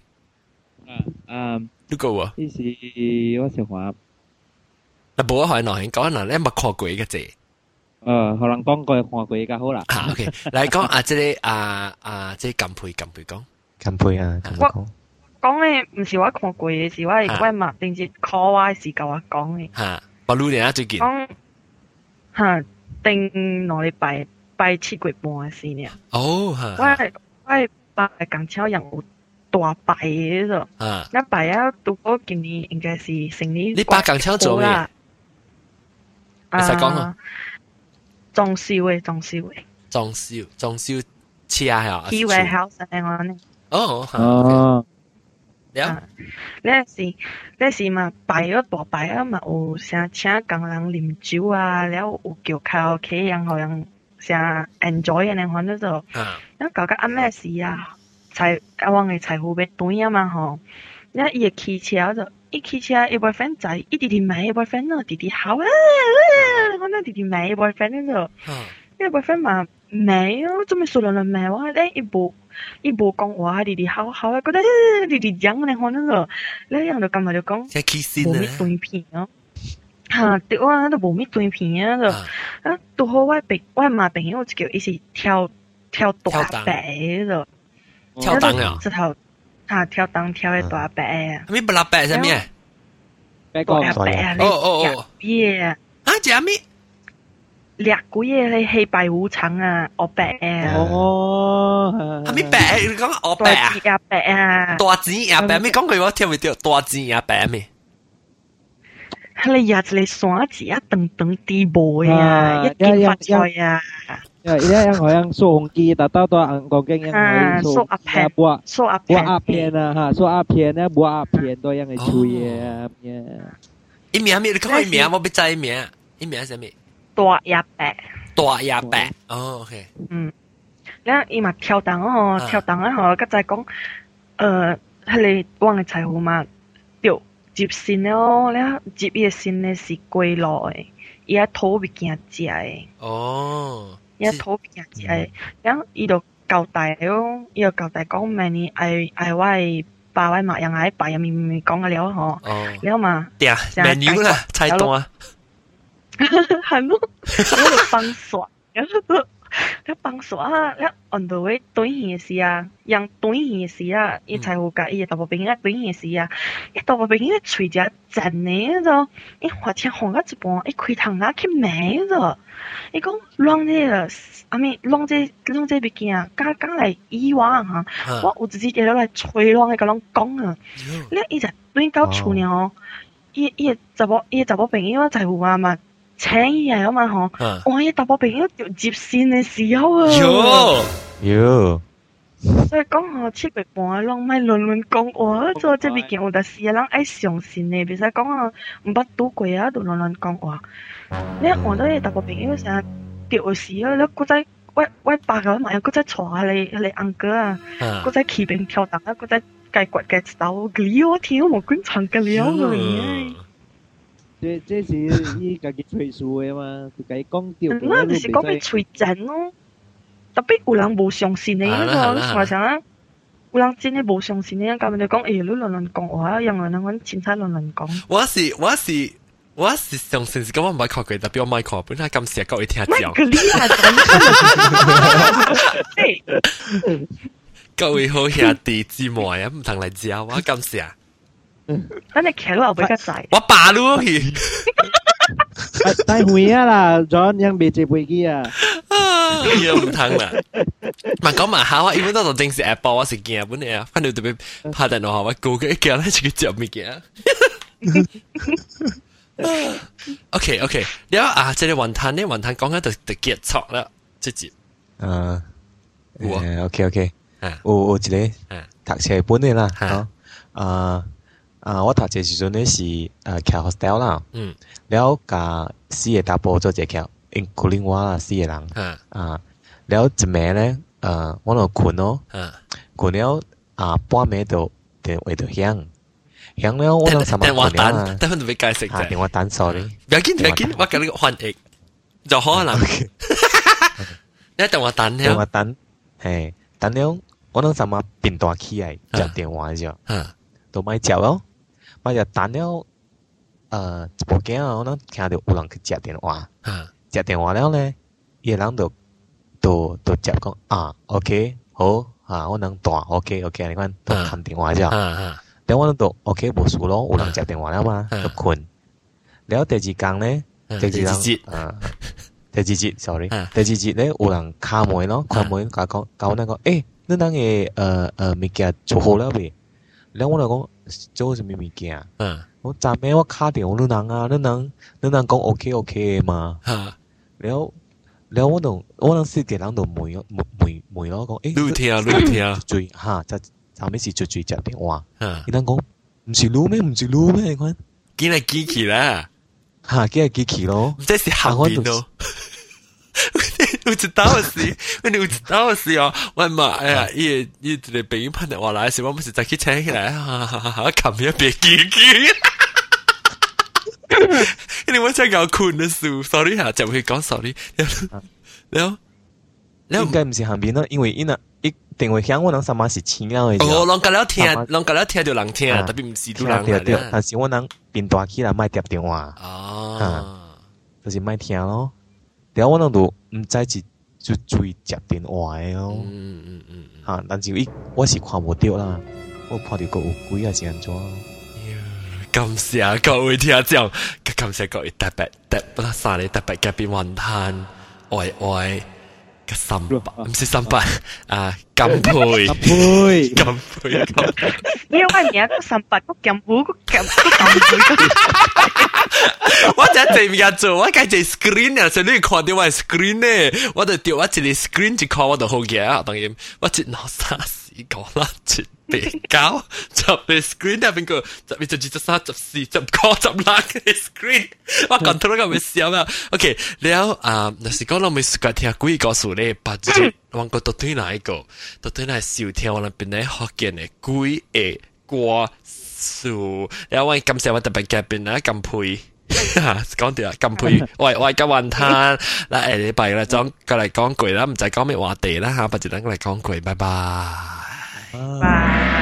啊啊，呢個喎，呢是我想話，嗱，冇可能講嗱，你冇看過嘅啫。誒，可能講過看過嘅好啦。啊，OK，嚟講啊，即係啊啊，即係近配近配講，近配啊，我講嘅唔是我看過嘅，是我係我麥定節 call 我時教我講嘅。嚇，我錄年啊最近。講嚇定兩禮拜拜七月半嘅事呢。哦，吓。我系我系拜港超人有大拜嘅啫。啊。一拜啊，到嗰今年应该是成年。你拜港超做咩？啊。你使讲啊？装修嘅，装修嘅。装修，装修车啊！He warehouse 嘅我呢。哦。哦。了。你是你是嘛拜咗大拜啊嘛，有成请工人啉酒啊，了有叫卡拉 OK 人好像 成 enjoy 嘅呢，反正就。啊。咁搞个暗咩事啊？财啊，往嘅财富要断啊嘛吼。那伊个汽车就。一起车一 boyfriend 仔，一弟弟买一 boyfriend 咯，弟弟好啊，我那弟弟买一 boyfriend 咯，因为 boyfriend 嘛没有，做咩数量人买哇？咧一部一部讲话弟弟好好啊，觉得弟弟讲咧可能咯，咧人就咁咪就讲，冇咩对片咯，吓对我都冇咩对片啊就， 啊都好我朋我嘛朋友就叫一時跳跳大白就，跳档啊，直頭。啊，跳档跳诶大白啊！咩不拉白？白個白啊！哦哦哦，嘢啊！啊，仲有咩？掠股嘢你氣白无常啊！我白啊！哦，係咩白？你讲我白啊？大白啊！大錢也白咩？講句我听唔到，大錢也白咩？你日你耍字一顿顿啲波呀，一件发财呀！ Ya, ini yang yang so hongki, tak tahu tuh ang geng yang ah, so apen, buah so apen, buah apen ah, ha, so apen ya, buah apen tuh yang cuy ya.一名咩？你讲一名，我不知一名，一名系咩？大廿八，大廿八，哦，OK，嗯，然后伊嘛跳档哦，跳档啊，嗬，咁就系讲，诶，系你往嘅财富嘛，掉 接线哦，你后接伊个线咧是归来，伊阿土皮惊只诶，哦，伊阿土皮惊只诶，然后伊就交代哦，伊就交代讲咩呢？哎哎，喂，爸喂，妈样，哎爸样咪咪咪讲个了吼，了嘛，对啊，蛮牛啦，哈哈，很酷，[LAUGHS] [LAUGHS] 我爽，[LAUGHS] 然后。了放手啊，了按到位短线也时啊，让短线也时啊，伊财务甲伊个大波兵啊短线也时啊，伊大波兵伊吹只真呢，迄种，伊花钱哄到一半，伊开窗啊去买个，伊讲乱这个，阿咪乱这乱这物件，刚刚来以往啊，我有自己在落来吹乱，伊甲拢讲啊，了伊才转到厝了哦，伊伊的查某伊的查某朋友啊财有啊嘛。请伊嚟啊嘛吼，哇伊查某朋友就接线嘅时候啊，哟哟。所以讲吼，七月半啊，拢咪乱乱讲话，做这物件有阵时啊，人爱相信嘅，别使讲啊，毋捌拄过啊，就乱乱讲话。你换到你大部朋友成日掉事啊！你嗰仔喂喂白个埋，嗰仔坐下你你安哥啊，嗰仔骑兵跳档啊，嗰仔计掘嘅手，佢我跳冇观察嘅了嘅。 这这是伊家己吹数嘅嘛，就家讲掉。那就是讲佢吹真咯，特别有人无相信你嗰个，你话啥？有人真系无相信你，咁你讲，诶，你乱乱讲话，让人揾钱财乱乱讲。我是我是。我是上先是咁，我唔系靠佢，特别我唔系靠本身咁时各位听照。各位好兄弟姊妹啊，唔同嚟照我咁时啊。 等你骑到后边个仔。我霸咗去。带回啊啦，John ยัง未接飞机啊。又唔通啦。咪讲[LAUGHS] 埋下，我因为嗰度正是 Apple 我是见本嚟啊，反正特别拍电脑我估嘅叫咧就[LAUGHS] 叫咩嘅。OK OK，了啊，即系云吞呢，云吞讲紧就就结束啦，直接。诶，OK OK，有有一个读册本嘅啦，吓，啊 啊，我讀冊時陣咧是誒徛 hostel 啦，嗯，了甲四個大波做一徛，including 我啦四個人，嗯。啊，了一暝咧，誒，我就困咯，嗯。困了啊半暝就电话就响，响了我能什麼電話單，等陣俾解釋啫。電話單，sorry。唔要緊，唔要緊，我叫你翻譯就可能。你電話單，電話單，係，[LAUGHS] 等了我能什麼變大起來接電話啫，都咪接咯，嘛就打了呃，报警啊，我呢听到有人去接电话，接电话了呢，伊人都都都接讲啊，OK，好啊，我能打，OK OK，你看都看电话就，嗯嗯，等我呢都 OK 无事咯，有人接电话了嘛，就困，然后第二讲呢，第二讲，啊。第二集，sorry，、第二集呢有人敲门咯，敲门甲讲，甲阮那个，诶、欸，恁那个，呃呃，物件做好了未？然后我就讲，做什么物件？嗯，我昨暝我敲电话人啊，恁人恁人讲 OK OK 吗嘛。哈，然后然后我同我同四个人都问问问问咯，讲诶，露天啊露天啊，最哈，昨昨是最最接电话。嗯，你人讲毋是撸咩，毋是撸咩，你看，见来见去啦，哈，见来机器咯，这是下边咯。[LAUGHS] 有一道是，有一道死哦，我嘛，哎呀，伊伊一个朋友拍的，我来时，[LAUGHS] 我不是再去请起来，哈哈哈，看不要别急哈，因为我想搞困的事，sorry 哈，就会搞 sorry，然后，然后，应该不是旁边呢，因为伊呢，一定会响，我能上班是轻了一些，哦，啷个了听，啷个了听就啷听，特别不是都啷个了，但是我能变大起来卖接电话，哦，就是卖听咯。然后我那都毋知是就注意接电话诶哦。嗯嗯嗯嗯。哈、但是伊我是看无到啦，我看到个乌龟啊是安怎？感谢各位听众，感谢各位特别特别三日特别嘉宾晚安，爱爱。 不得晒你特别嘅变云吞，爱爱。 个三八，唔是三八啊，金配，金配，金配，金配。因为我名个三八个金配个金个金配。我只系面做，我计只 screen 啊，所以你看到我 screen 咧，我就调我一个 screen 就看我就好嘅啊，当然我只攞三四 講啦，傳比較集你 screen 入邊個集你就二十三、十四、十個、十六嘅 screen，我 control 咁咪笑咩？OK，了啊，那是講我咪個聽鬼故事咧，把這種往個到底哪一個，到底係少聽我哋邊咧福建嘅鬼嘅歌數，然後我感謝我特別嘉賓啊，咁配。講掉啦，咁配喂喂嘅雲吞，嗱誒，你拜啦，講過嚟講句啦，唔使講咩話題啦吓，不如等我嚟講句，拜拜。拜。